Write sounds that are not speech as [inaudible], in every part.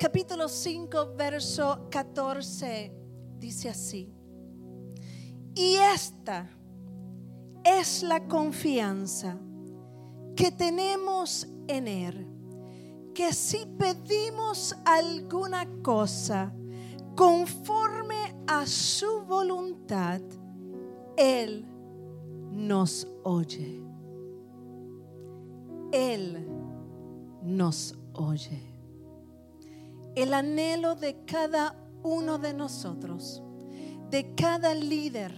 capítulo 5, verso 14, dice así. Y esta es la confianza que tenemos en Él, que si pedimos alguna cosa conforme a su voluntad, Él nos oye. Él nos oye. El anhelo de cada uno de nosotros, de cada líder,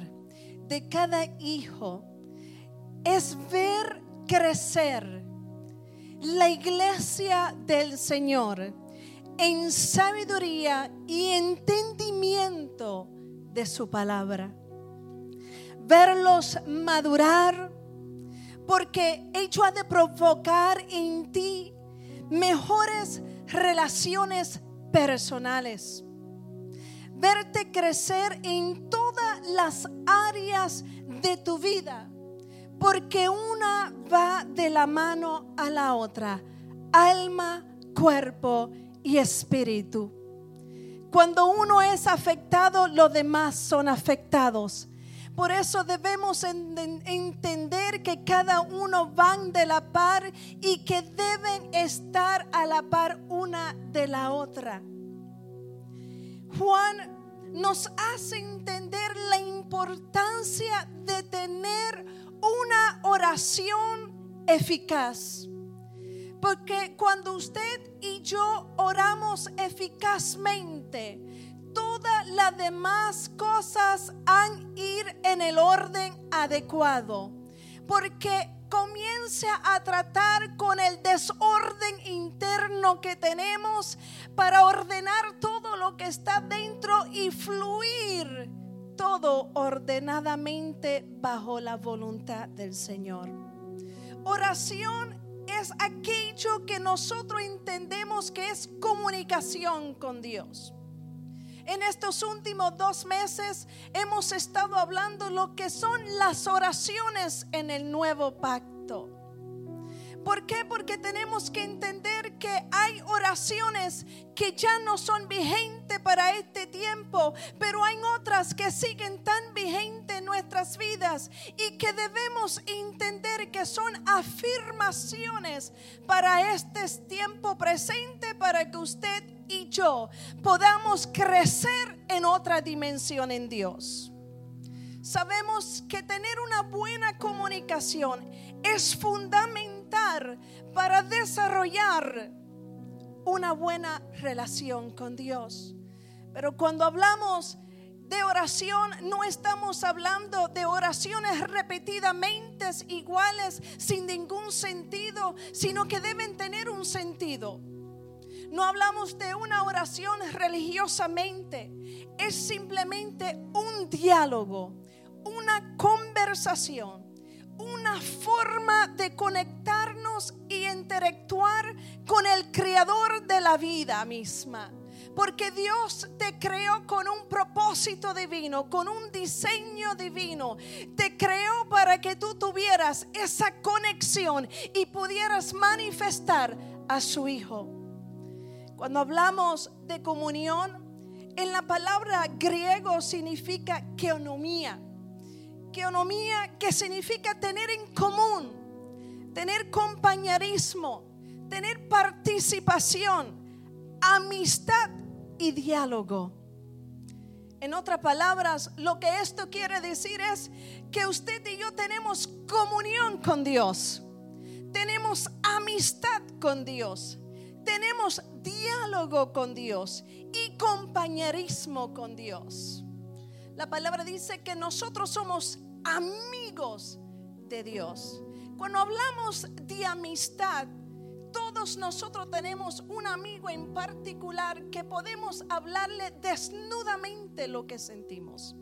de cada hijo, es ver crecer la iglesia del Señor en sabiduría y entendimiento de su palabra. Verlos madurar, porque ello ha de provocar en ti mejores relaciones personales. Verte crecer en todas las áreas de tu vida, porque una va de la mano a la otra, alma, cuerpo y espíritu. Cuando uno es afectado, los demás son afectados. Por eso debemos entender que cada uno van de la par y que deben estar a la par una de la otra. Juan nos hace entender la importancia de tener una oración eficaz. Porque cuando usted y yo oramos eficazmente, todas las demás cosas han ir en el orden adecuado. Porque comience a tratar con el desorden interno que tenemos para ordenar todo lo que está dentro y fluir todo ordenadamente bajo la voluntad del Señor. Oración es aquello que nosotros entendemos que es comunicación con Dios. En estos últimos dos meses hemos estado hablando lo que son las oraciones en el nuevo pacto. ¿Por qué? Porque tenemos que entender que hay oraciones que ya no son vigentes para este tiempo, pero hay otras que siguen tan vigentes en nuestras vidas y que debemos entender que son afirmaciones para este tiempo presente, para que usted y yo podamos crecer en otra dimensión en Dios. Sabemos que tener una buena comunicación es fundamental para desarrollar una buena relación con Dios. Pero cuando hablamos de oración, no estamos hablando de oraciones repetidamente iguales, sin ningún sentido, sino que deben tener un sentido. No hablamos de una oración religiosamente, es simplemente un diálogo, una conversación, una forma de conectarnos y interactuar con el creador de la vida misma. Porque Dios te creó con un propósito divino, con un diseño divino. Te creó para que tú tuvieras esa conexión y pudieras manifestar a su Hijo. Cuando hablamos de comunión, en la palabra griego significa keonomía. Keonomía que significa tener en común, tener compañerismo, tener participación, amistad y diálogo. En otras palabras, lo que esto quiere decir es que usted y yo tenemos comunión con Dios, tenemos amistad con Dios tenemos diálogo con Dios y compañerismo con Dios. La palabra dice que nosotros somos amigos de Dios. Cuando hablamos de amistad, todos nosotros tenemos un amigo en particular que podemos hablarle desnudamente lo que sentimos.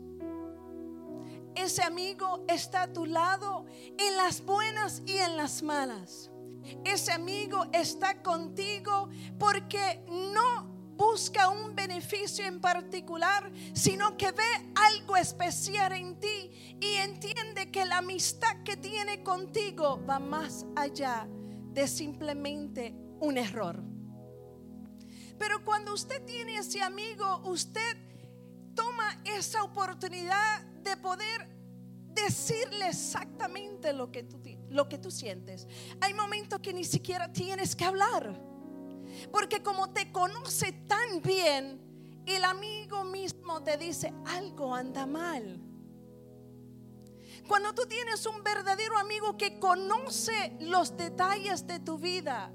Ese amigo está a tu lado en las buenas y en las malas. Ese amigo está contigo porque no busca un beneficio en particular, sino que ve algo especial en ti y entiende que la amistad que tiene contigo va más allá de simplemente un error. Pero cuando usted tiene ese amigo, usted toma esa oportunidad de poder decirle exactamente lo que tú, lo que tú sientes. Hay momentos que ni siquiera tienes que hablar. Porque como te conoce tan bien, el amigo mismo te dice, algo anda mal. Cuando tú tienes un verdadero amigo que conoce los detalles de tu vida,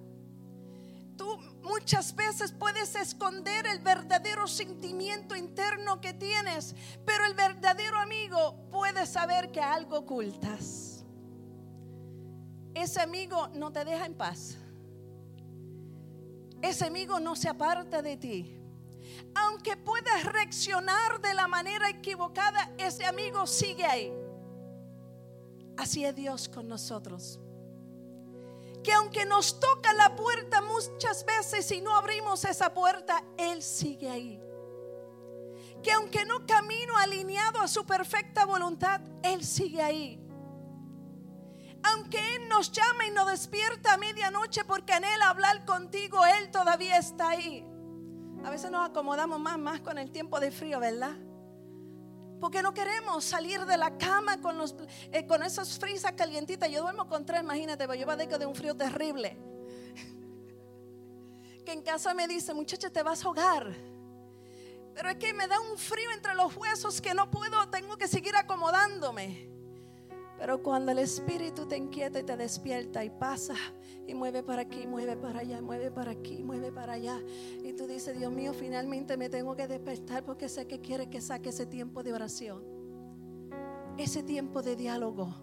tú muchas veces puedes esconder el verdadero sentimiento interno que tienes, pero el verdadero amigo puede saber que algo ocultas. Ese amigo no te deja en paz. Ese amigo no se aparta de ti. Aunque puedas reaccionar de la manera equivocada, ese amigo sigue ahí. Así es Dios con nosotros que aunque nos toca la puerta muchas veces y no abrimos esa puerta, Él sigue ahí. Que aunque no camino alineado a su perfecta voluntad, Él sigue ahí. Aunque Él nos llama y nos despierta a medianoche porque anhela hablar contigo, Él todavía está ahí. A veces nos acomodamos más, más con el tiempo de frío, ¿verdad? Porque no queremos salir de la cama con, los, eh, esas frisas calientitas. Yo duermo con tres, imagínate, yo va de un frío terrible. [laughs] Que en casa me dice, muchacha, te vas a ahogar. Pero es que me da un frío entre los huesos que no puedo, tengo que seguir acomodándome. Pero cuando el Espíritu te inquieta y te despierta y pasa y mueve para aquí, mueve para allá, mueve para aquí, mueve para allá. Y tú dices, Dios mío, finalmente me tengo que despertar porque sé que quiere que saque ese tiempo de oración. Ese tiempo de diálogo.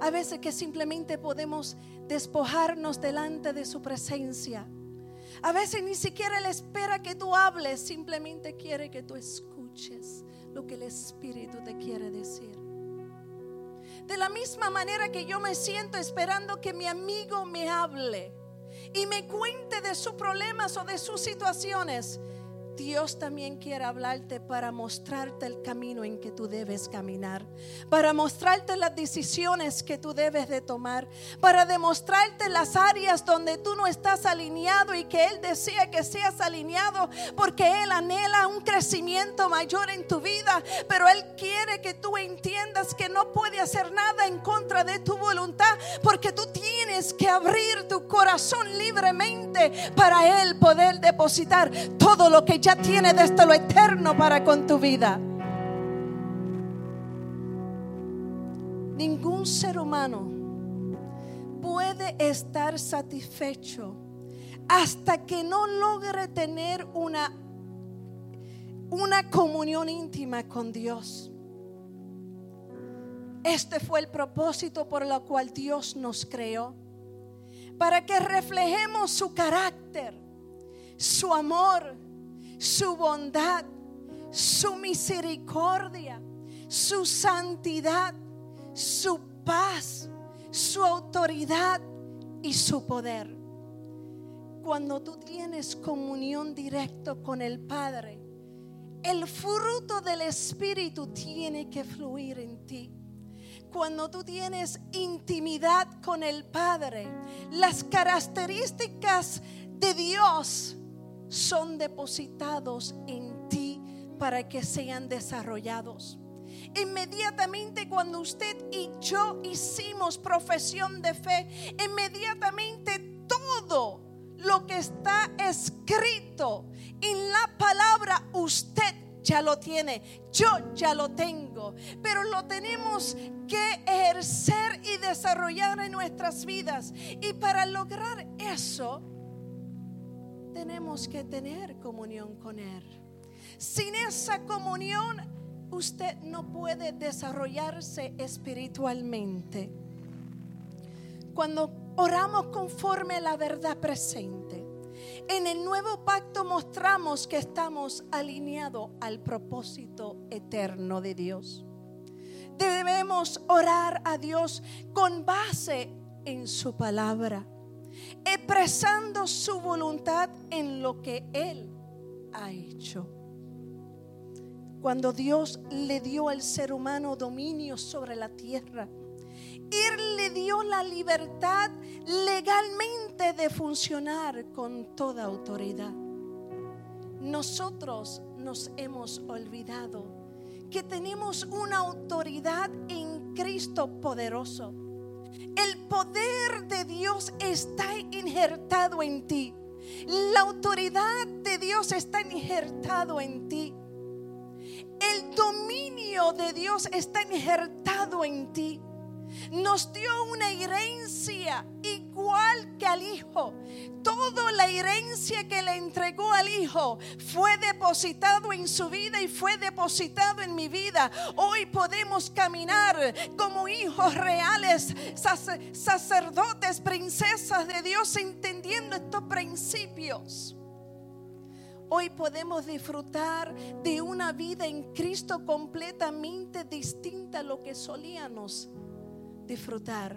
A veces que simplemente podemos despojarnos delante de su presencia. A veces ni siquiera Él espera que tú hables, simplemente quiere que tú escuches lo que el Espíritu te quiere decir. De la misma manera que yo me siento esperando que mi amigo me hable y me cuente de sus problemas o de sus situaciones, Dios también quiere hablarte para mostrarte el camino en que tú debes caminar, para mostrarte las decisiones que tú debes de tomar, para demostrarte las áreas donde tú no estás alineado y que Él desea que seas alineado, porque Él anhela un crecimiento mayor en tu vida, pero Él quiere que tú entiendas que no puede hacer nada en contra de tu voluntad, porque tú tienes que abrir tu corazón libremente para Él poder depositar todo lo que ya tiene desde lo eterno para con tu vida. Ningún ser humano puede estar satisfecho hasta que no logre tener una, una comunión íntima con Dios. Este fue el propósito por el cual Dios nos creó. Para que reflejemos su carácter, su amor, su bondad, su misericordia, su santidad, su paz, su autoridad y su poder. Cuando tú tienes comunión directa con el Padre, el fruto del Espíritu tiene que fluir en ti. Cuando tú tienes intimidad con el Padre, las características de Dios son depositados en ti para que sean desarrollados. Inmediatamente cuando usted y yo hicimos profesión de fe, inmediatamente todo lo que está escrito en la palabra usted ya lo tiene, yo ya lo tengo, pero lo tenemos que ejercer y desarrollar en nuestras vidas. Y para lograr eso, tenemos que tener comunión con Él. Sin esa comunión, usted no puede desarrollarse espiritualmente. Cuando oramos conforme a la verdad presente, en el nuevo pacto mostramos que estamos alineados al propósito eterno de Dios. Debemos orar a Dios con base en su palabra expresando su voluntad en lo que Él ha hecho. Cuando Dios le dio al ser humano dominio sobre la tierra, Él le dio la libertad legalmente de funcionar con toda autoridad. nosotros nos hemos olvidado que tenemos una autoridad en Cristo poderoso. El poder de Dios está injertado en ti. La autoridad de Dios está injertado en ti. El dominio de Dios está injertado en ti nos dio una herencia igual que al Hijo. Toda la herencia que le entregó al Hijo fue depositado en su vida y fue depositado en mi vida. Hoy podemos caminar como hijos reales, sacerdotes, princesas de Dios, entendiendo estos principios. Hoy podemos disfrutar de una vida en Cristo completamente distinta a lo que solíamos disfrutar.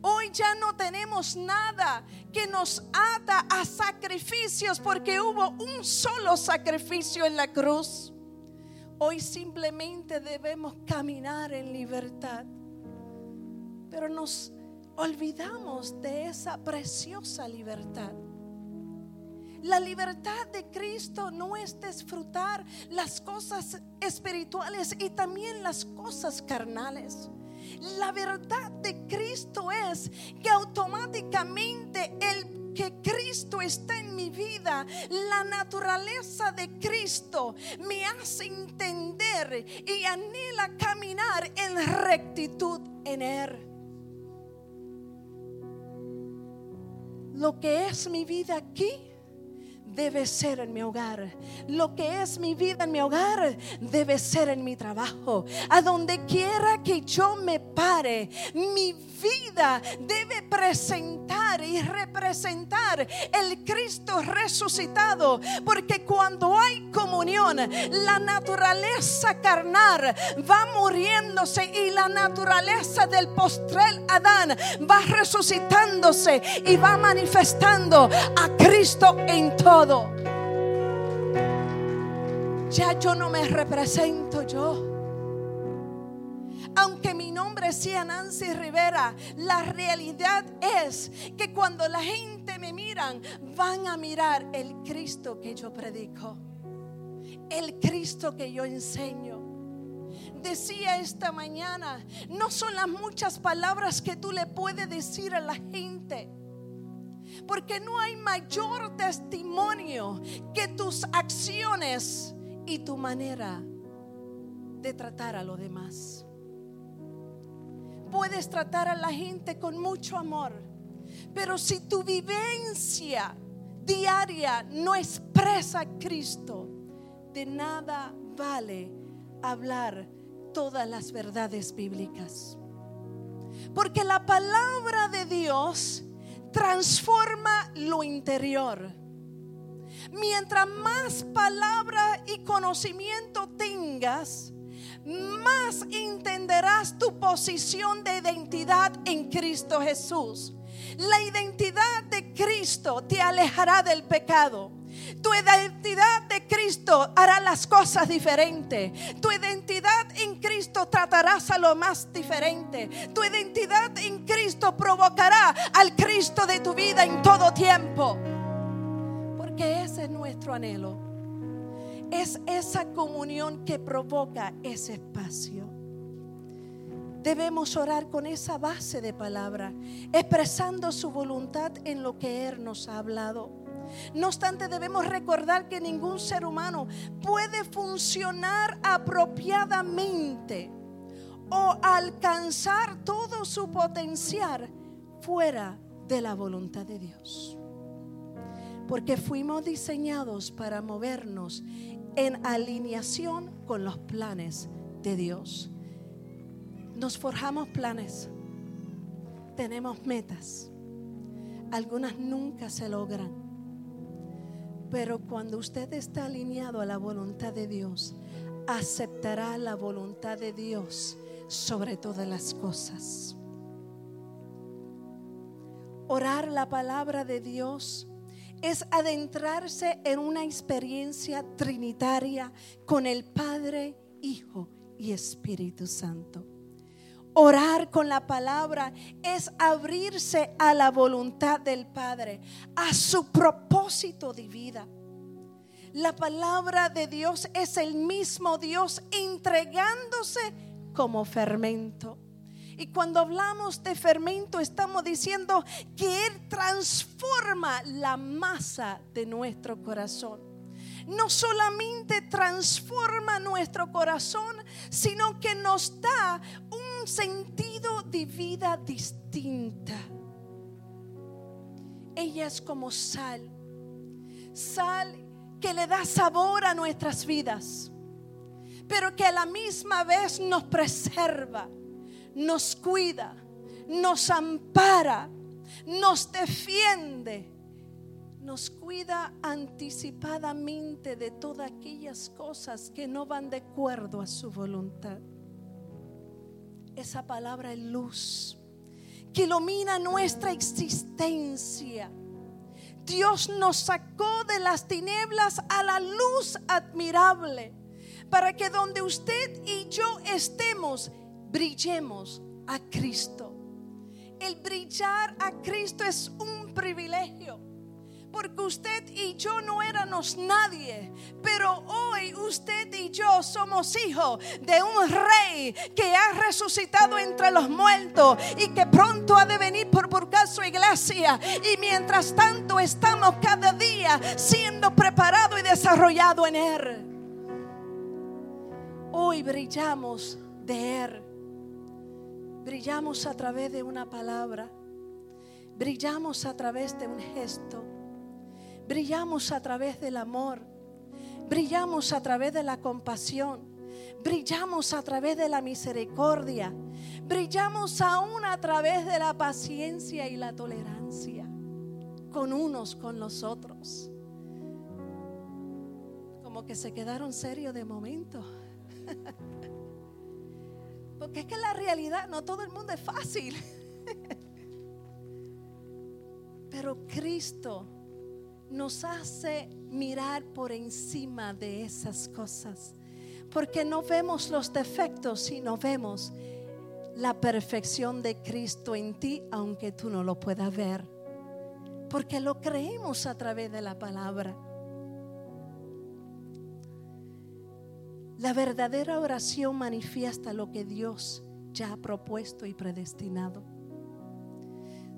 Hoy ya no tenemos nada que nos ata a sacrificios porque hubo un solo sacrificio en la cruz. Hoy simplemente debemos caminar en libertad. Pero nos olvidamos de esa preciosa libertad. La libertad de Cristo no es disfrutar las cosas espirituales y también las cosas carnales. La verdad de Cristo es que automáticamente el que Cristo está en mi vida, la naturaleza de Cristo me hace entender y anhela caminar en rectitud en Él. Lo que es mi vida aquí debe ser en mi hogar. Lo que es mi vida en mi hogar debe ser en mi trabajo. A donde quiera que yo me pare, mi vida debe presentar y representar el Cristo resucitado. Porque cuando hay comunión, la naturaleza carnal va muriéndose y la naturaleza del postrel Adán va resucitándose y va manifestando a Cristo en Ya yo no me represento yo aunque mi nombre sea Nancy Rivera, la realidad es que cuando la gente me miran, van a mirar el Cristo que yo predico, el Cristo que yo enseño. Decía esta mañana, no son las muchas palabras que tú le puedes decir a la gente. Porque no hay mayor testimonio que tus acciones y tu manera de tratar a los demás puedes tratar a la gente con mucho amor, pero si tu vivencia diaria no expresa a Cristo, de nada vale hablar todas las verdades bíblicas. Porque la palabra de Dios transforma lo interior. Mientras más palabra y conocimiento tengas, más entenderás tu posición de identidad en Cristo Jesús. La identidad de Cristo te alejará del pecado. Tu identidad de Cristo hará las cosas diferentes. Tu identidad en Cristo tratarás a lo más diferente. Tu identidad en Cristo provocará al Cristo de tu vida en todo tiempo. Porque ese es nuestro anhelo es esa comunión que provoca ese espacio. Debemos orar con esa base de palabra, expresando su voluntad en lo que Él nos ha hablado. No obstante, debemos recordar que ningún ser humano puede funcionar apropiadamente o alcanzar todo su potencial fuera de la voluntad de Dios. Porque fuimos diseñados para movernos en alineación con los planes de Dios. Nos forjamos planes, tenemos metas, algunas nunca se logran, pero cuando usted está alineado a la voluntad de Dios, aceptará la voluntad de Dios sobre todas las cosas. Orar la palabra de Dios es adentrarse en una experiencia trinitaria con el Padre, Hijo y Espíritu Santo. Orar con la palabra es abrirse a la voluntad del Padre, a su propósito de vida. La palabra de Dios es el mismo Dios entregándose como fermento. Y cuando hablamos de fermento estamos diciendo que Él transforma la masa de nuestro corazón. No solamente transforma nuestro corazón, sino que nos da un sentido de vida distinta. Ella es como sal. Sal que le da sabor a nuestras vidas, pero que a la misma vez nos preserva, nos cuida, nos ampara, nos defiende, nos cuida anticipadamente de todas aquellas cosas que no van de acuerdo a su voluntad. Esa palabra es luz que ilumina nuestra existencia Dios nos sacó de las tinieblas a la luz admirable, para que donde usted y yo estemos, brillemos a Cristo. El brillar a Cristo es un privilegio porque usted y yo no éramos nadie, pero hoy usted y yo somos hijos de un rey que ha resucitado entre los muertos y que pronto ha de venir por buscar su iglesia. Y mientras tanto estamos cada día siendo preparados y desarrollados en Él. Hoy brillamos de Él. Brillamos a través de una palabra. Brillamos a través de un gesto Brillamos a través del amor. Brillamos a través de la compasión. Brillamos a través de la misericordia. Brillamos aún a través de la paciencia y la tolerancia con unos con los otros. Como que se quedaron serios de momento. [laughs] Porque es que la realidad no todo el mundo es fácil. [laughs] Pero Cristo nos hace mirar por encima de esas cosas. Porque no vemos los defectos, sino vemos la perfección de Cristo en ti, aunque tú no lo puedas ver. Porque lo creemos a través de la palabra. La verdadera oración manifiesta lo que Dios ya ha propuesto y predestinado.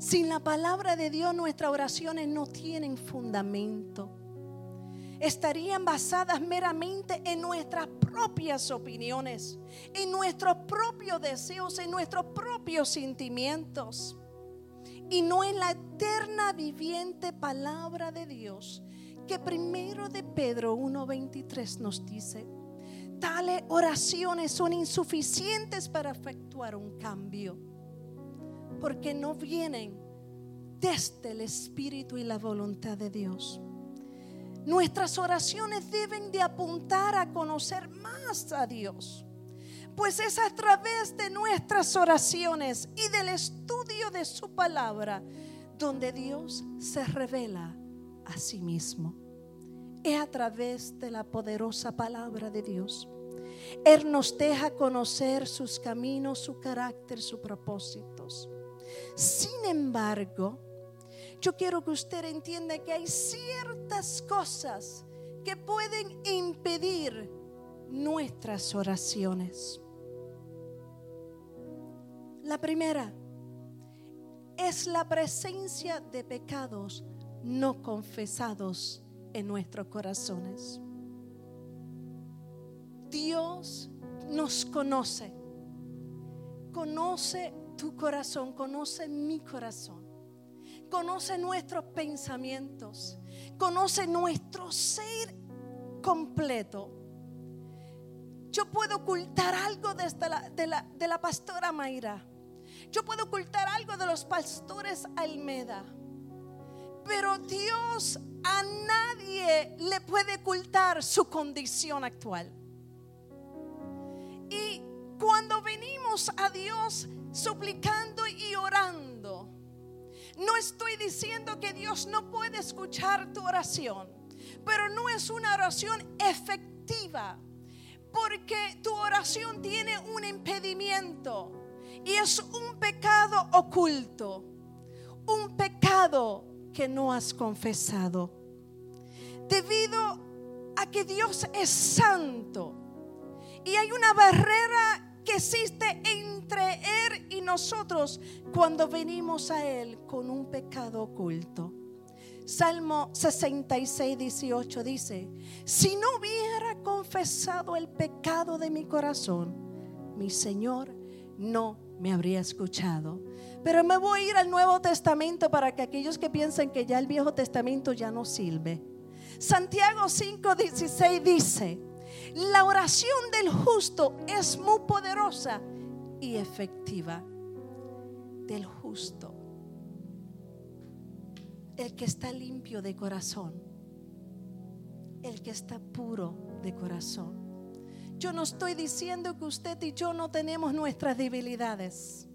Sin la palabra de Dios nuestras oraciones no tienen fundamento. Estarían basadas meramente en nuestras propias opiniones, en nuestros propios deseos, en nuestros propios sentimientos. Y no en la eterna viviente palabra de Dios que primero de Pedro 1.23 nos dice, tales oraciones son insuficientes para efectuar un cambio porque no vienen desde el Espíritu y la voluntad de Dios. Nuestras oraciones deben de apuntar a conocer más a Dios, pues es a través de nuestras oraciones y del estudio de su palabra donde Dios se revela a sí mismo. Es a través de la poderosa palabra de Dios. Él nos deja conocer sus caminos, su carácter, sus propósitos. Sin embargo, yo quiero que usted entienda que hay ciertas cosas que pueden impedir nuestras oraciones. La primera es la presencia de pecados no confesados en nuestros corazones. Dios nos conoce, conoce tu corazón, conoce mi corazón, conoce nuestros pensamientos, conoce nuestro ser completo. Yo puedo ocultar algo la, de, la, de la pastora Mayra. Yo puedo ocultar algo de los pastores Almeda. Pero Dios a nadie le puede ocultar su condición actual. Y cuando venimos a Dios, suplicando y orando. No estoy diciendo que Dios no puede escuchar tu oración, pero no es una oración efectiva, porque tu oración tiene un impedimento y es un pecado oculto, un pecado que no has confesado. Debido a que Dios es santo. Y hay una barrera que existe entre Él y nosotros cuando venimos a Él con un pecado oculto. Salmo 66, 18 dice, si no hubiera confesado el pecado de mi corazón, mi Señor no me habría escuchado. Pero me voy a ir al Nuevo Testamento para que aquellos que piensen que ya el Viejo Testamento ya no sirve. Santiago 5, 16 dice, la oración del justo es muy poderosa y efectiva. Del justo. El que está limpio de corazón. El que está puro de corazón. Yo no estoy diciendo que usted y yo no tenemos nuestras debilidades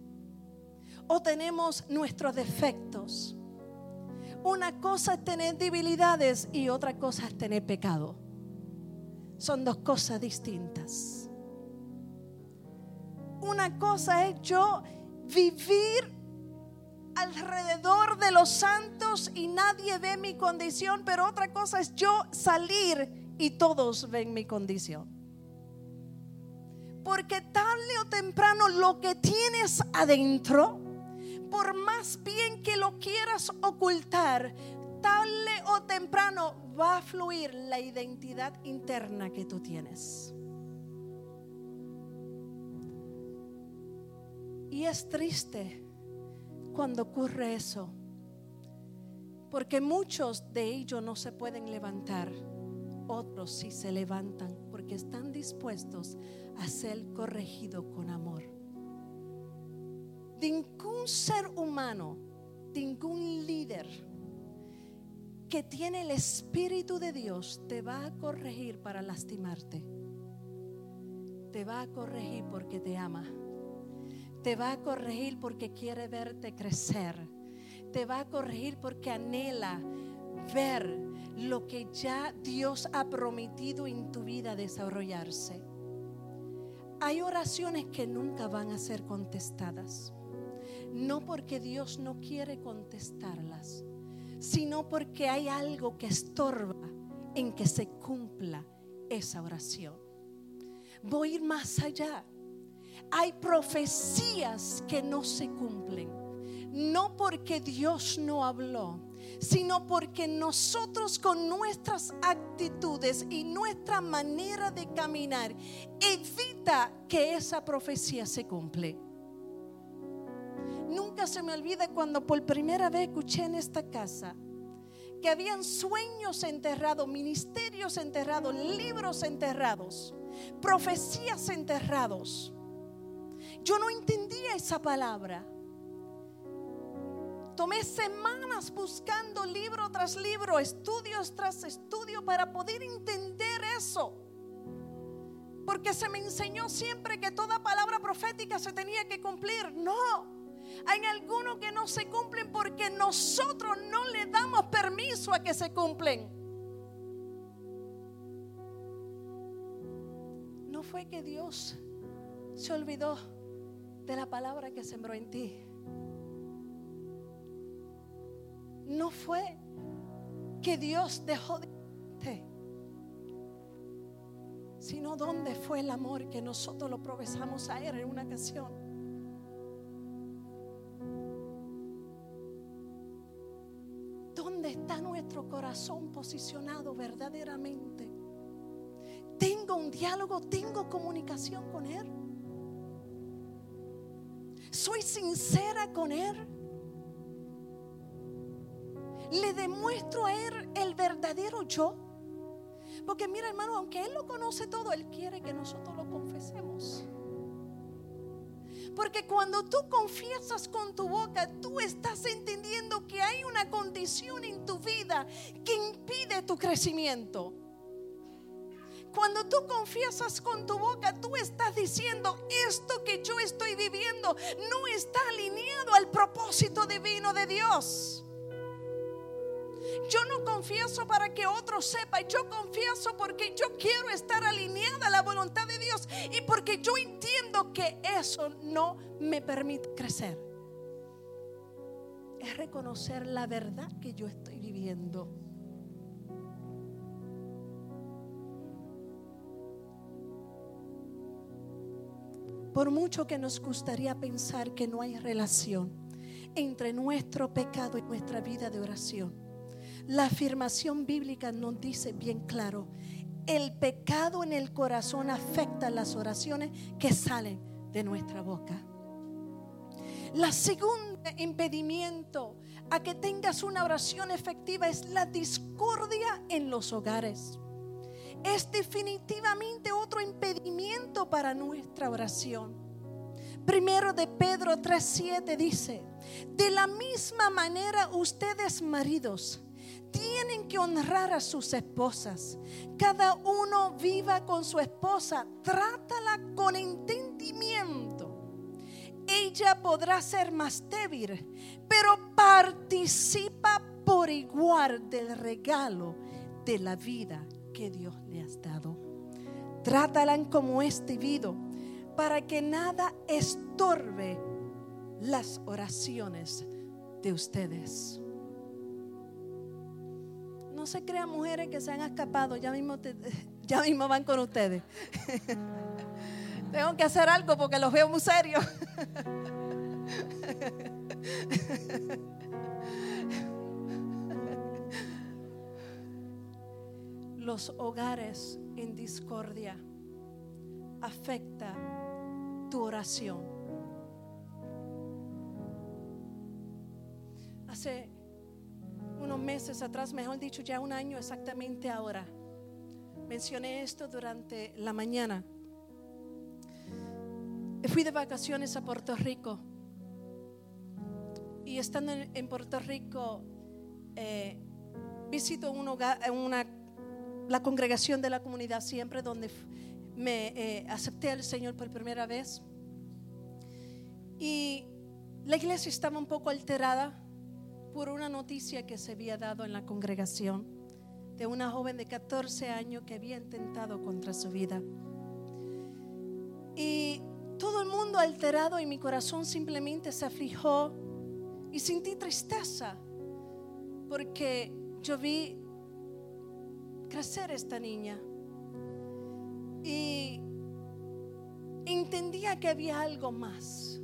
o tenemos nuestros defectos. Una cosa es tener debilidades y otra cosa es tener pecado. Son dos cosas distintas. Una cosa es yo vivir alrededor de los santos y nadie ve mi condición, pero otra cosa es yo salir y todos ven mi condición. Porque tarde o temprano lo que tienes adentro, por más bien que lo quieras ocultar, tarde o temprano va a fluir la identidad interna que tú tienes. Y es triste cuando ocurre eso, porque muchos de ellos no se pueden levantar, otros sí se levantan porque están dispuestos a ser corregidos con amor. Ningún ser humano, ningún líder que tiene el Espíritu de Dios te va a corregir para lastimarte. Te va a corregir porque te ama. Te va a corregir porque quiere verte crecer. Te va a corregir porque anhela ver lo que ya Dios ha prometido en tu vida desarrollarse. Hay oraciones que nunca van a ser contestadas. No porque Dios no quiere contestarlas, sino porque hay algo que estorba en que se cumpla esa oración. Voy a ir más allá. Hay profecías que no se cumplen, no porque Dios no habló, sino porque nosotros con nuestras actitudes y nuestra manera de caminar evita que esa profecía se cumple. Nunca se me olvida cuando por primera vez escuché en esta casa que habían sueños enterrados, ministerios enterrados, libros enterrados, profecías enterrados. Yo no entendía esa palabra. Tomé semanas buscando libro tras libro, estudios tras estudio para poder entender eso. Porque se me enseñó siempre que toda palabra profética se tenía que cumplir. No. Hay algunos que no se cumplen porque nosotros no le damos permiso a que se cumplen. No fue que Dios se olvidó de la palabra que sembró en ti. No fue que Dios dejó de sino dónde fue el amor que nosotros lo profesamos a Él en una ocasión. ¿Dónde está nuestro corazón posicionado verdaderamente? Tengo un diálogo, tengo comunicación con Él. Soy sincera con Él. Le demuestro a Él el verdadero yo. Porque mira hermano, aunque Él lo conoce todo, Él quiere que nosotros lo confesemos. Porque cuando tú confiesas con tu boca, tú estás entendiendo que hay una condición en tu vida que impide tu crecimiento. Cuando tú confiesas con tu boca, tú estás diciendo, esto que yo estoy viviendo no está alineado al propósito divino de Dios. Yo no confieso para que otro sepa, yo confieso porque yo quiero estar alineada a la voluntad de Dios y porque yo entiendo que eso no me permite crecer. Es reconocer la verdad que yo estoy viviendo. Por mucho que nos gustaría pensar que no hay relación entre nuestro pecado y nuestra vida de oración, la afirmación bíblica nos dice bien claro, el pecado en el corazón afecta las oraciones que salen de nuestra boca. La segunda impedimento a que tengas una oración efectiva es la discordia en los hogares. Es definitivamente otro impedimento para nuestra oración. Primero de Pedro 3:7 dice, de la misma manera ustedes maridos tienen que honrar a sus esposas. Cada uno viva con su esposa, trátala con entendimiento. Ella podrá ser más débil, pero participa por igual del regalo de la vida que Dios le ha dado. Trátala como es debido para que nada estorbe las oraciones de ustedes. Se crean mujeres que se han escapado, ya mismo, [laughs] ya mismo van con ustedes. [laughs] Tengo que hacer algo porque los veo muy serios. [laughs] Los hogares en discordia afecta tu oración. Hace unos meses atrás, mejor dicho, ya un año exactamente ahora, mencioné esto durante la mañana. Fui de vacaciones a Puerto Rico. Y estando en, Puerto Rico eh, visito un hogar, una, la congregación de la comunidad siempre donde me eh, acepté al Señor por primera vez. Y la iglesia estaba un poco alterada por una noticia que se había dado en la congregación de una joven de 14 años que había intentado contra su vida. Y todo el mundo alterado y mi corazón simplemente se aflijó y sentí tristeza porque yo vi crecer esta niña y entendía que había algo más.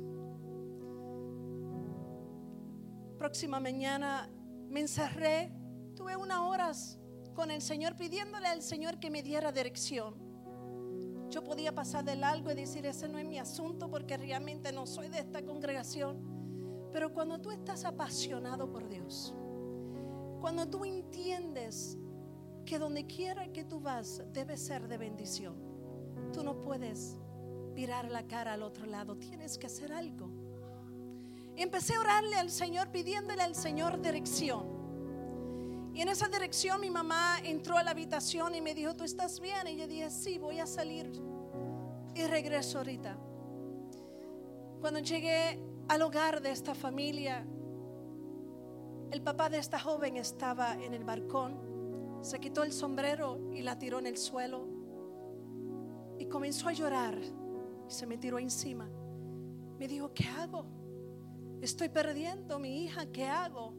Próxima mañana me encerré, tuve unas horas con el Señor pidiéndole al Señor que me diera dirección. Yo podía pasar del algo y decir, ese no es mi asunto porque realmente no soy de esta congregación. Pero cuando tú estás apasionado por Dios, cuando tú entiendes que donde quiera que tú vas debe ser de bendición, tú no puedes virar la cara al otro lado, tienes que hacer algo. Empecé a orarle al Señor pidiéndole al Señor dirección. Y en esa dirección mi mamá entró a la habitación y me dijo, ¿tú estás bien? Y yo dije, sí, voy a salir y regreso ahorita. Cuando llegué al hogar de esta familia, el papá de esta joven estaba en el balcón, se quitó el sombrero y la tiró en el suelo y comenzó a llorar y se me tiró encima. Me dijo, ¿qué hago? Estoy perdiendo a mi hija, ¿qué hago?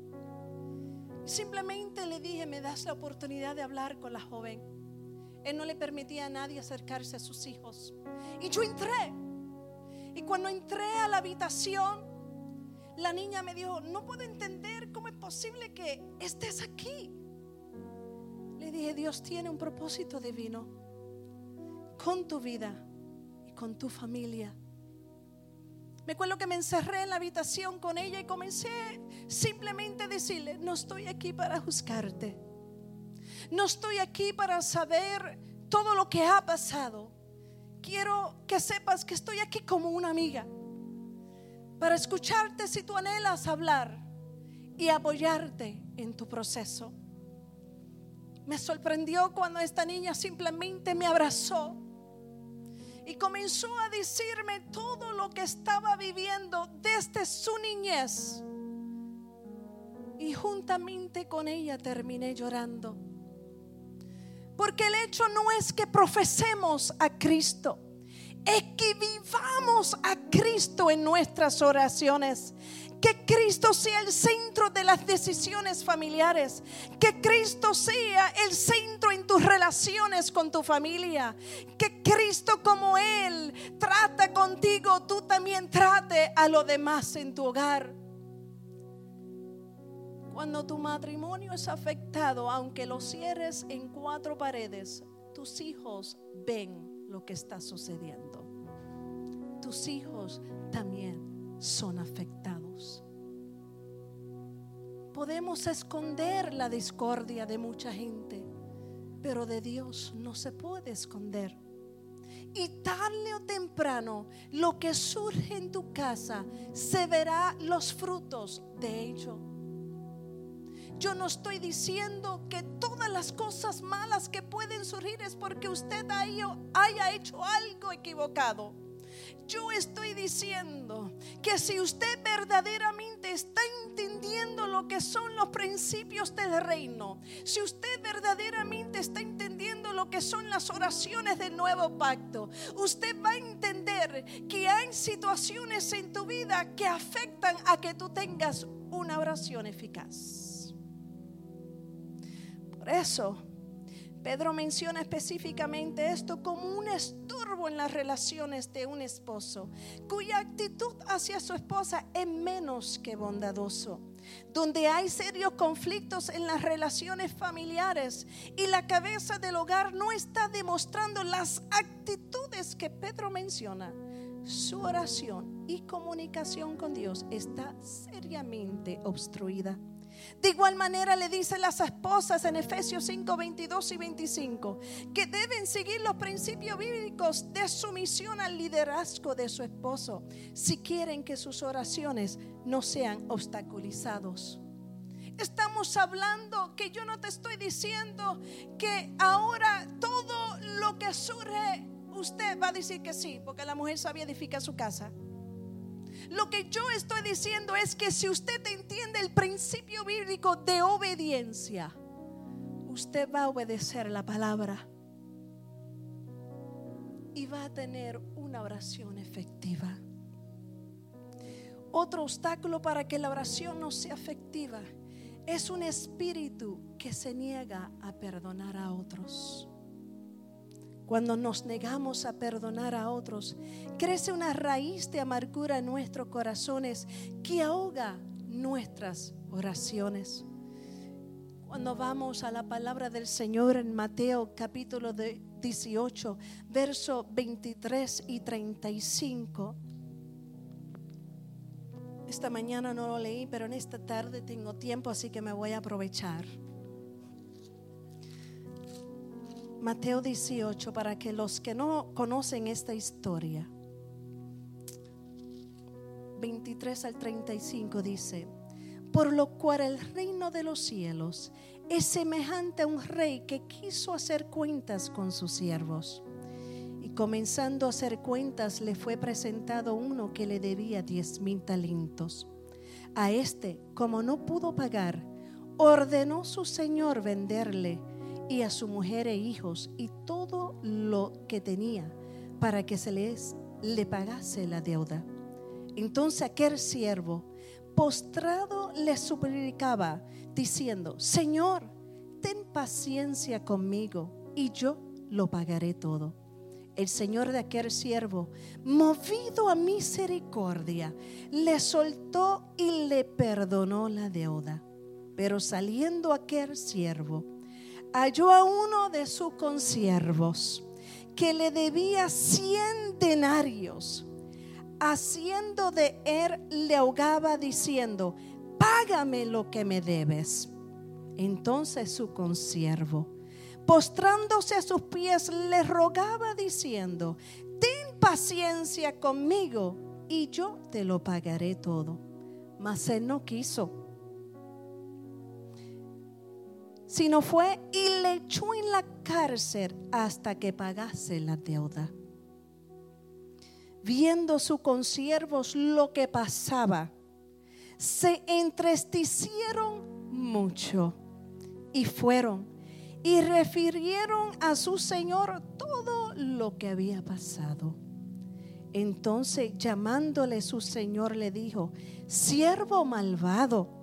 Simplemente le dije, me das la oportunidad de hablar con la joven. Él no le permitía a nadie acercarse a sus hijos. Y yo entré. Y cuando entré a la habitación, la niña me dijo, no puedo entender cómo es posible que estés aquí. Le dije, Dios tiene un propósito divino con tu vida y con tu familia. Me acuerdo que me encerré en la habitación con ella y comencé simplemente a decirle, no estoy aquí para juzgarte. No estoy aquí para saber todo lo que ha pasado. Quiero que sepas que estoy aquí como una amiga. Para escucharte si tú anhelas hablar y apoyarte en tu proceso. Me sorprendió cuando esta niña simplemente me abrazó y comenzó a decirme todo lo que estaba viviendo desde su niñez. Y juntamente con ella terminé llorando. Porque el hecho no es que profesemos a Cristo. es que vivamos a Cristo en nuestras oraciones. Que Cristo sea el centro de las decisiones familiares. Que Cristo sea el centro en tus relaciones con tu familia. Que Cristo como Él trata contigo, tú también trate a lo demás en tu hogar. Cuando tu matrimonio es afectado, aunque lo cierres en cuatro paredes, tus hijos ven lo que está sucediendo. Tus hijos también son afectados. Podemos esconder la discordia de mucha gente, pero de Dios no se puede esconder. Y tarde o temprano, lo que surge en tu casa se verá los frutos de ello. Yo no estoy diciendo que todas las cosas malas que pueden surgir es porque usted haya hecho algo equivocado. Yo estoy diciendo que si usted verdaderamente está entendiendo lo que son los principios del reino, si usted verdaderamente está entendiendo lo que son las oraciones del nuevo pacto, usted va a entender que hay situaciones en tu vida que afectan a que tú tengas una oración eficaz. Por eso, Pedro menciona específicamente esto como un estorbo en las relaciones de un esposo, cuya actitud hacia su esposa es menos que bondadoso, donde hay serios conflictos en las relaciones familiares y la cabeza del hogar no está demostrando las actitudes que Pedro menciona. Su oración y comunicación con Dios está seriamente obstruida. De igual manera le dice las esposas en Efesios 5, 22 y 25 que deben seguir los principios bíblicos de sumisión al liderazgo de su esposo si quieren que sus oraciones no sean obstaculizados. Estamos hablando que yo no te estoy diciendo que ahora todo lo que surge usted va a decir que sí, porque la mujer sabia edifica su casa. Lo que yo estoy diciendo es que si usted entiende el principio bíblico de obediencia, usted va a obedecer la palabra y va a tener una oración efectiva. Otro obstáculo para que la oración no sea efectiva es un espíritu que se niega a perdonar a otros. Cuando nos negamos a perdonar a otros, crece una raíz de amargura en nuestros corazones que ahoga nuestras oraciones. Cuando vamos a la palabra del Señor en Mateo capítulo 18, verso 23 y 35. Esta mañana no lo leí, pero en esta tarde tengo tiempo, así que me voy a aprovechar. Mateo 18 para que los que no conocen esta historia, 23 al 35 dice, por lo cual el reino de los cielos es semejante a un rey que quiso hacer cuentas con sus siervos. Y comenzando a hacer cuentas le fue presentado uno que le debía diez mil talentos. A este, como no pudo pagar, ordenó su señor venderle y a su mujer e hijos y todo lo que tenía para que se les le pagase la deuda. Entonces aquel siervo postrado le suplicaba diciendo, Señor, ten paciencia conmigo y yo lo pagaré todo. El señor de aquel siervo, movido a misericordia, le soltó y le perdonó la deuda. Pero saliendo aquel siervo, halló a uno de sus consiervos que le debía cien denarios. Haciendo de él le ahogaba diciendo, págame lo que me debes. Entonces su consiervo, postrándose a sus pies, le rogaba diciendo, ten paciencia conmigo y yo te lo pagaré todo. Mas él no quiso sino fue y le echó en la cárcel hasta que pagase la deuda. Viendo sus consiervos lo que pasaba, se entristecieron mucho y fueron y refirieron a su señor todo lo que había pasado. Entonces llamándole su señor le dijo, siervo malvado,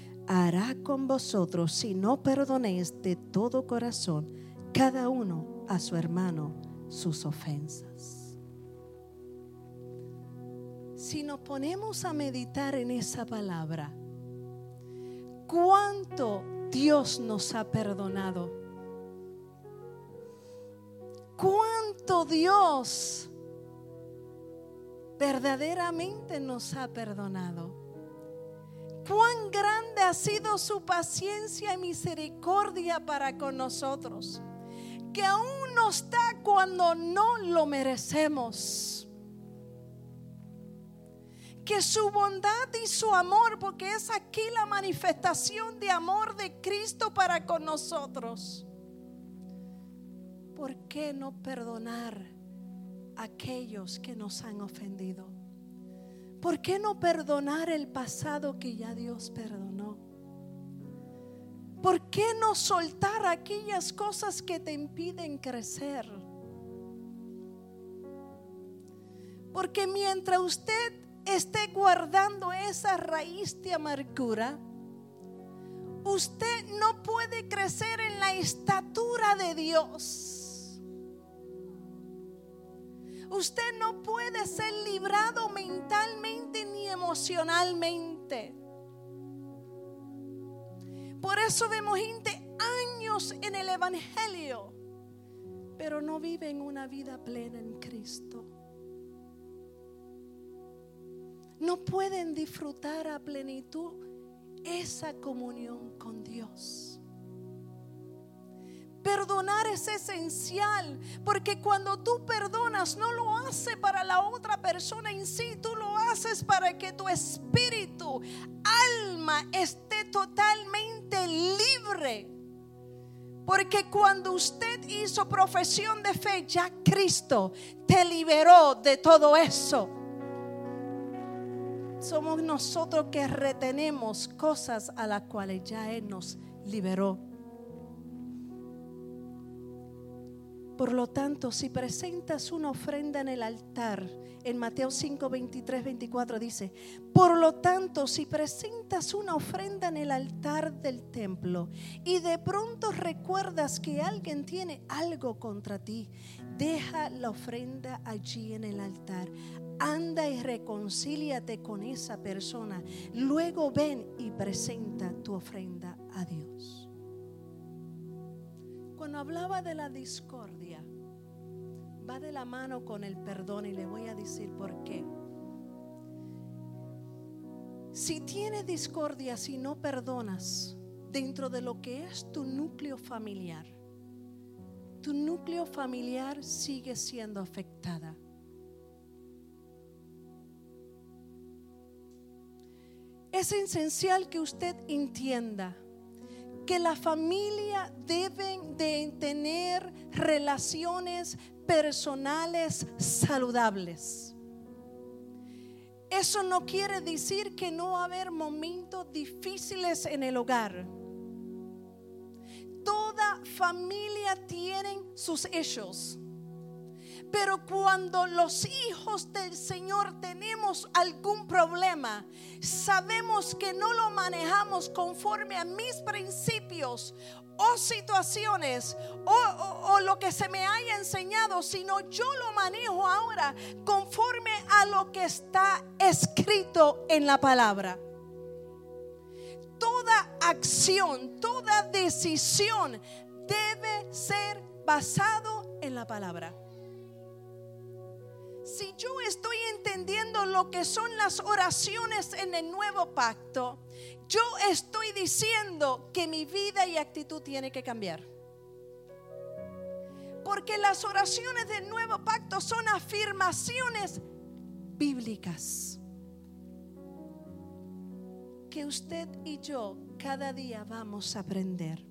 hará con vosotros si no perdonéis de todo corazón cada uno a su hermano sus ofensas. Si nos ponemos a meditar en esa palabra, ¿cuánto Dios nos ha perdonado. ¿Cuánto Dios verdaderamente nos ha perdonado? Cuán grande ha sido su paciencia y misericordia para con nosotros, que aún nos da cuando no lo merecemos que su bondad y su amor, porque es aquí la manifestación de amor de Cristo para con nosotros. ¿Por qué no perdonar a aquellos que nos han ofendido? ¿Por qué no perdonar el pasado que ya Dios perdonó? ¿Por qué no soltar aquellas cosas que te impiden crecer? Porque mientras usted esté guardando esa raíz de amargura, usted no puede crecer en la estatura de Dios. Usted no puede ser librado mentalmente ni emocionalmente. Por eso vemos gente años en el Evangelio, pero no viven una vida plena en Cristo no pueden disfrutar a plenitud esa comunión con Dios. Perdonar es esencial porque cuando tú perdonas no lo haces para la otra persona en sí, tú lo haces para que tu espíritu, alma esté totalmente libre. Porque cuando usted hizo profesión de fe, ya Cristo te liberó de todo eso somos nosotros que retenemos cosas a las cuales ya Él nos liberó. Por lo tanto, si presentas una ofrenda en el altar, en Mateo 5, 23, 24 dice, por lo tanto, si presentas una ofrenda en el altar del templo y de pronto recuerdas que alguien tiene algo contra ti, deja la ofrenda allí en el altar anda y reconcíliate con esa persona. Luego ven y presenta tu ofrenda a Dios. Cuando hablaba de la discordia, va de la mano con el perdón y le voy a decir por qué. Si tienes discordia, si no perdonas dentro de lo que es tu núcleo familiar, tu núcleo familiar sigue siendo afectada. es esencial que usted entienda que la familia deben de tener relaciones personales saludables. Eso no quiere decir que no va a haber momentos difíciles en el hogar. Toda familia tiene sus hechos. Pero cuando los hijos del Señor tenemos algún problema, sabemos que no lo manejamos conforme a mis principios o situaciones o, lo que se me haya enseñado, sino yo lo manejo ahora conforme a lo que está escrito en la palabra. Toda acción, toda decisión debe ser basado en la palabra si yo estoy entendiendo lo que son las oraciones en el nuevo pacto, yo estoy diciendo que mi vida y actitud tiene que cambiar. Porque las oraciones del nuevo pacto son afirmaciones bíblicas. que usted y yo cada día vamos a aprender.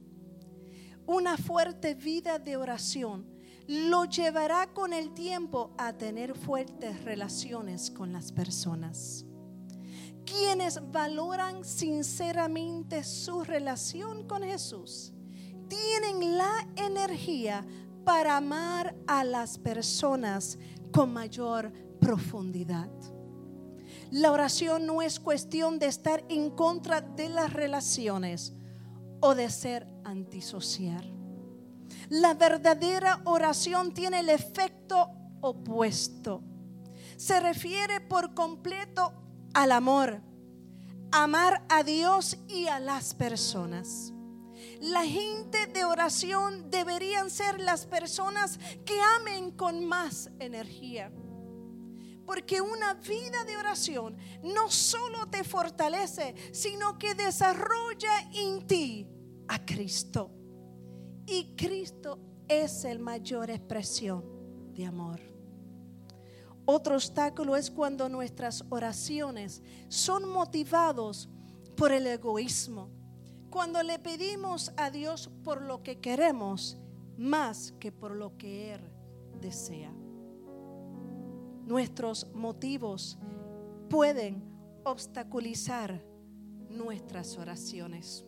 Una fuerte vida de oración lo llevará con el tiempo a tener fuertes relaciones con las personas. Quienes valoran sinceramente su relación con Jesús tienen la energía para amar a las personas con mayor profundidad. La oración no es cuestión de estar en contra de las relaciones o de ser antisocial. La verdadera oración tiene el efecto opuesto. Se refiere por completo al amor, amar a Dios y a las personas. La gente de oración deberían ser las personas que amen con más energía. Porque una vida de oración no solo te fortalece, sino que desarrolla en ti a Cristo. Y Cristo es el mayor expresión de amor. Otro obstáculo es cuando nuestras oraciones son motivados por el egoísmo. Cuando le pedimos a Dios por lo que queremos más que por lo que Él desea. Nuestros motivos pueden obstaculizar nuestras oraciones.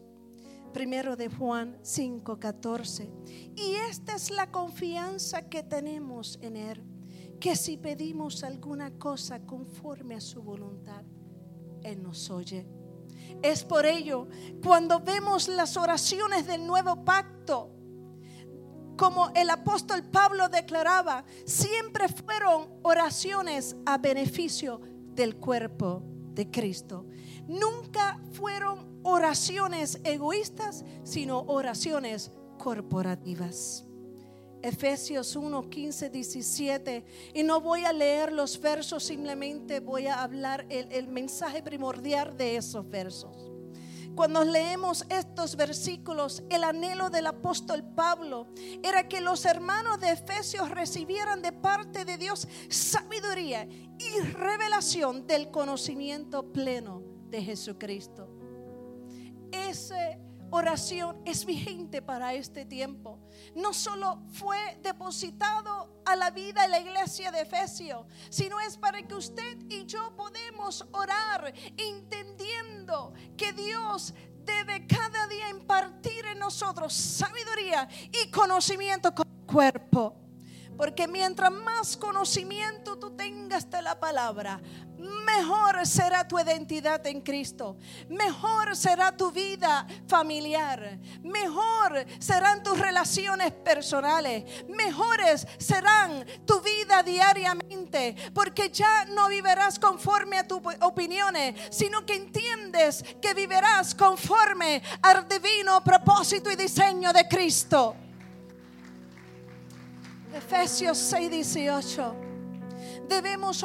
Primero de Juan 5:14. Y esta es la confianza que tenemos en Él, que si pedimos alguna cosa conforme a su voluntad, Él nos oye. Es por ello, cuando vemos las oraciones del nuevo pacto, como el apóstol Pablo declaraba, siempre fueron oraciones a beneficio del cuerpo de Cristo. Nunca fueron oraciones egoístas, sino oraciones corporativas. Efesios 1, 15, 17. Y no voy a leer los versos, simplemente voy a hablar el, el mensaje primordial de esos versos. Cuando leemos estos versículos, el anhelo del apóstol Pablo era que los hermanos de Efesios recibieran de parte de Dios sabiduría y revelación del conocimiento pleno de Jesucristo esa oración es vigente para este tiempo. No solo fue depositado a la vida en la iglesia de Efesios, sino es para que usted y yo podemos orar entendiendo que Dios debe cada día impartir en nosotros sabiduría y conocimiento con el cuerpo. Porque mientras más conocimiento tú tengas de la palabra, mejor será tu identidad en Cristo, mejor será tu vida familiar, mejor serán tus relaciones personales, mejores serán tu vida diariamente, porque ya no vivirás conforme a tus opiniones, sino que entiendes que vivirás conforme al divino propósito y diseño de Cristo. Efesios 6, 18. Debemos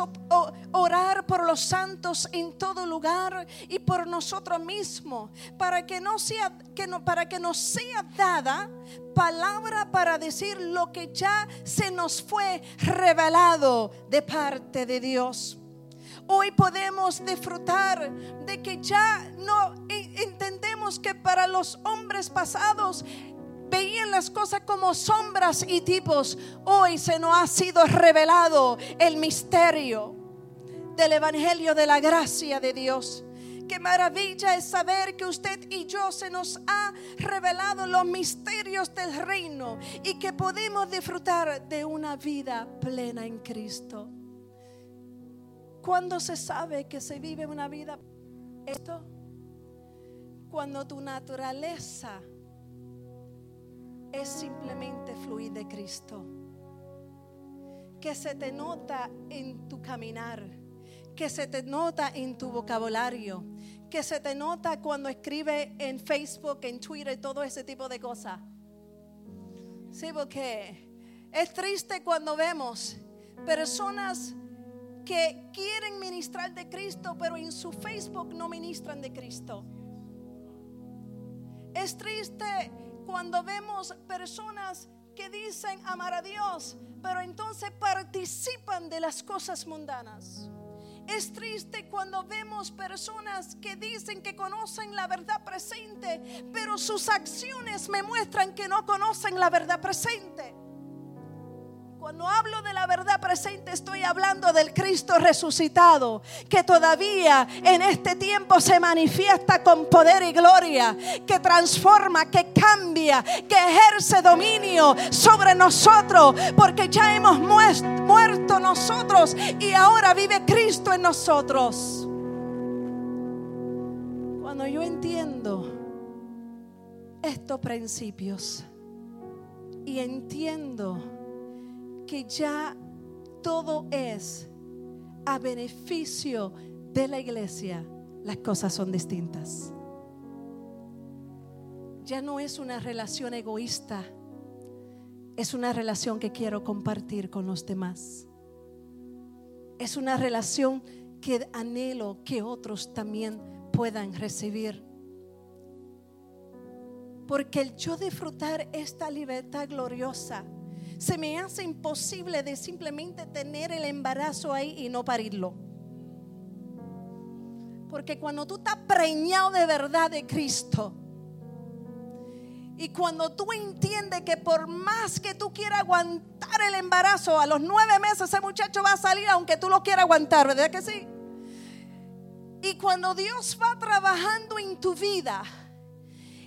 orar por los santos en todo lugar y por nosotros mismos, para que no sea que no, para que nos sea dada palabra para decir lo que ya se nos fue revelado de parte de Dios. Hoy podemos disfrutar de que ya no entendemos que para los hombres pasados veían las cosas como sombras y tipos. Hoy se nos ha sido revelado el misterio del Evangelio de la gracia de Dios. Qué maravilla es saber que usted y yo se nos ha revelado los misterios del reino y que podemos disfrutar de una vida plena en Cristo. Cuando se sabe que se vive una vida esto cuando tu naturaleza es simplemente fluir de Cristo. Que se te nota en tu caminar, que se te nota en tu vocabulario, que se te nota cuando escribe en Facebook, en Twitter, todo ese tipo de cosas. Sí, porque es triste cuando vemos personas que quieren ministrar de Cristo, pero en su Facebook no ministran de Cristo. Es triste cuando vemos personas que dicen amar a Dios, pero entonces participan de las cosas mundanas. Es triste cuando vemos personas que dicen que conocen la verdad presente, pero sus acciones me muestran que no conocen la verdad presente. Cuando hablo de la verdad presente estoy hablando del Cristo resucitado, que todavía en este tiempo se manifiesta con poder y gloria, que transforma, que cambia, que ejerce dominio sobre nosotros, porque ya hemos muerto nosotros y ahora vive Cristo en nosotros. Cuando yo entiendo estos principios y entiendo que ya todo es a beneficio de la iglesia, las cosas son distintas. Ya no es una relación egoísta, es una relación que quiero compartir con los demás. Es una relación que anhelo que otros también puedan recibir. Porque el yo disfrutar esta libertad gloriosa, se me hace imposible de simplemente tener el embarazo ahí y no parirlo. Porque cuando tú estás preñado de verdad de Cristo, y cuando tú entiendes que por más que tú quieras aguantar el embarazo, a los nueve meses ese muchacho va a salir aunque tú lo quieras aguantar, ¿verdad que sí? Y cuando Dios va trabajando en tu vida,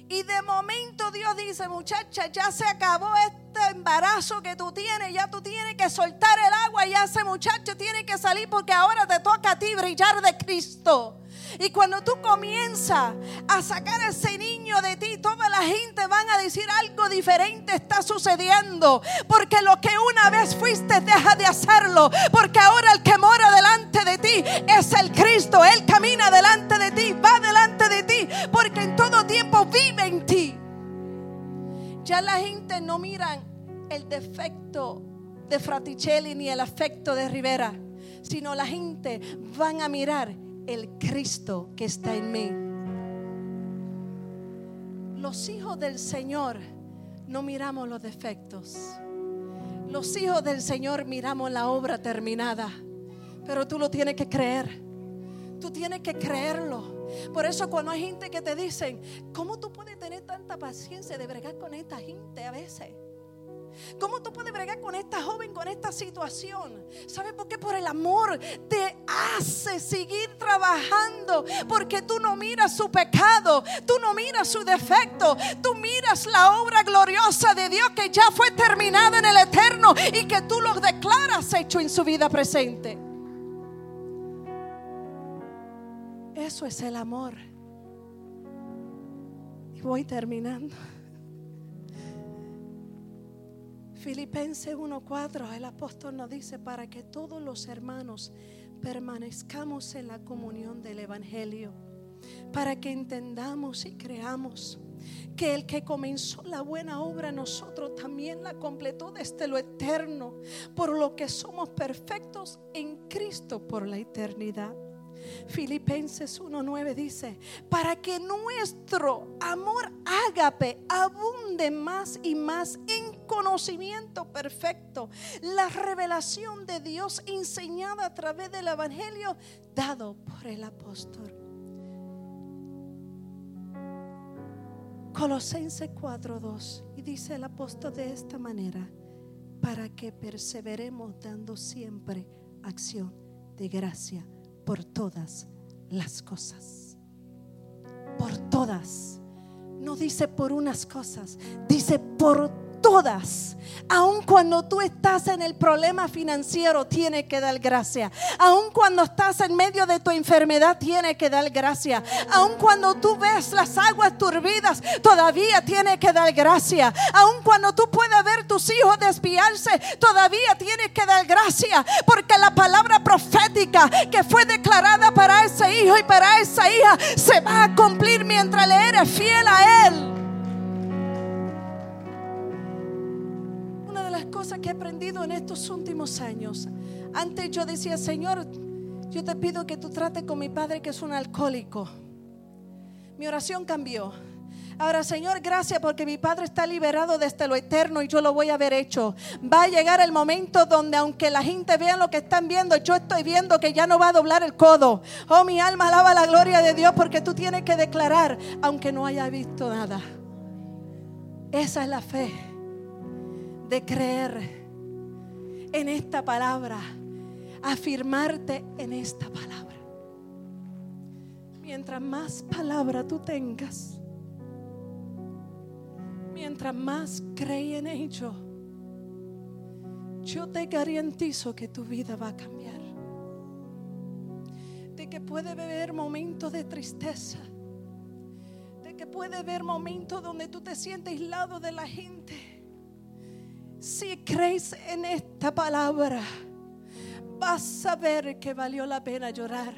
y de momento Dios dice, muchacha, ya se acabó este embarazo que tú tienes, ya tú tienes que soltar el agua, ya ese muchacho tiene que salir porque ahora te toca a ti brillar de Cristo. Y cuando tú comienzas a sacar ese niño de ti, toda la gente van a decir algo diferente está sucediendo. Porque lo que una vez fuiste, deja de hacerlo. Porque ahora el que mora delante de ti es el Cristo. Él camina delante de ti, va delante de ti. Porque en todo tiempo vive en ti. Ya la gente no mira el defecto de Fraticelli ni el afecto de Rivera, sino la gente van a mirar el Cristo que está en mí. Los hijos del Señor no miramos los defectos. Los hijos del Señor miramos la obra terminada. Pero tú lo tienes que creer. Tú tienes que creerlo. Por eso cuando hay gente que te dicen, ¿cómo tú puedes tener tanta paciencia de bregar con esta gente a veces? ¿Cómo tú puedes bregar con esta joven, con esta situación? ¿Sabes por qué? Por el amor te hace seguir trabajando. Porque tú no miras su pecado, tú no miras su defecto, tú miras la obra gloriosa de Dios que ya fue terminada en el eterno y que tú lo declaras hecho en su vida presente. Eso es el amor. Y voy terminando. Filipenses 1:4, el apóstol nos dice, para que todos los hermanos permanezcamos en la comunión del Evangelio, para que entendamos y creamos que el que comenzó la buena obra nosotros también la completó desde lo eterno, por lo que somos perfectos en Cristo por la eternidad. Filipenses 1:9 dice, para que nuestro amor ágape abunde más y más en conocimiento perfecto, la revelación de Dios enseñada a través del Evangelio dado por el apóstol. Colosenses 4:2 y dice el apóstol de esta manera, para que perseveremos dando siempre acción de gracia por todas las cosas. Por todas. No dice por unas cosas, dice por todas. Aun cuando tú estás en el problema financiero, tiene que dar gracia. Aun cuando estás en medio de tu enfermedad, tiene que dar gracia. Aun cuando tú ves las aguas turbidas, todavía tiene que dar gracia. Aun cuando tú puedes ver tus hijos desviarse, todavía tiene que dar gracia. Porque la palabra profética que fue declarada para ese hijo y para esa hija se va a cumplir mientras le eres fiel a él. Que he aprendido en estos últimos años. Antes yo decía, Señor, yo te pido que tú trates con mi padre que es un alcohólico. Mi oración cambió. Ahora, Señor, gracias porque mi Padre está liberado desde lo eterno y yo lo voy a ver hecho. Va a llegar el momento donde aunque la gente vea lo que están viendo, yo estoy viendo que ya no va a doblar el codo. Oh, mi alma alaba la gloria de Dios porque tú tienes que declarar, aunque no haya visto nada. Esa es la fe de creer en esta palabra, afirmarte en esta palabra. Mientras más palabra tú tengas, mientras más crees en ello, yo te garantizo que tu vida va a cambiar. De que puede haber momentos de tristeza, de que puede haber momentos donde tú te sientes aislado de la gente. Si crees en esta palabra, vas a ver que valió la pena llorar.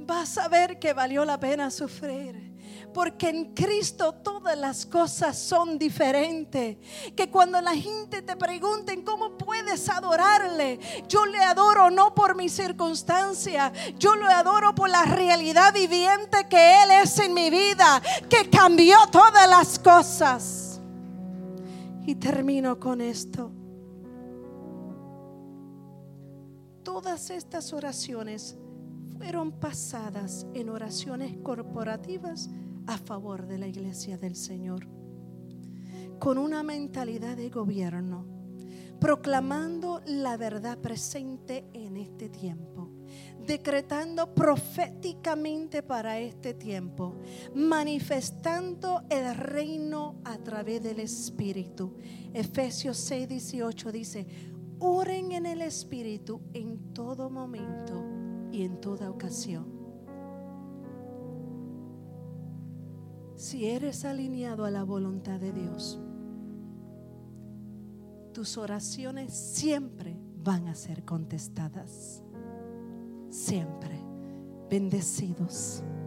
Vas a ver que valió la pena sufrir. Porque en Cristo todas las cosas son diferentes. Que cuando la gente te pregunten cómo puedes adorarle, yo le adoro no por mi circunstancia, yo le adoro por la realidad viviente que Él es en mi vida, que cambió todas las cosas. Y termino con esto. Todas estas oraciones fueron pasadas en oraciones corporativas a favor de la iglesia del Señor, con una mentalidad de gobierno, proclamando la verdad presente en este tiempo, decretando proféticamente para este tiempo, manifestando el reino a través del Espíritu. Efesios 6, 18 dice, oren en el Espíritu en todo momento y en toda ocasión. Si eres alineado a la voluntad de Dios, tus oraciones siempre van a ser contestadas. Siempre. Bendecidos.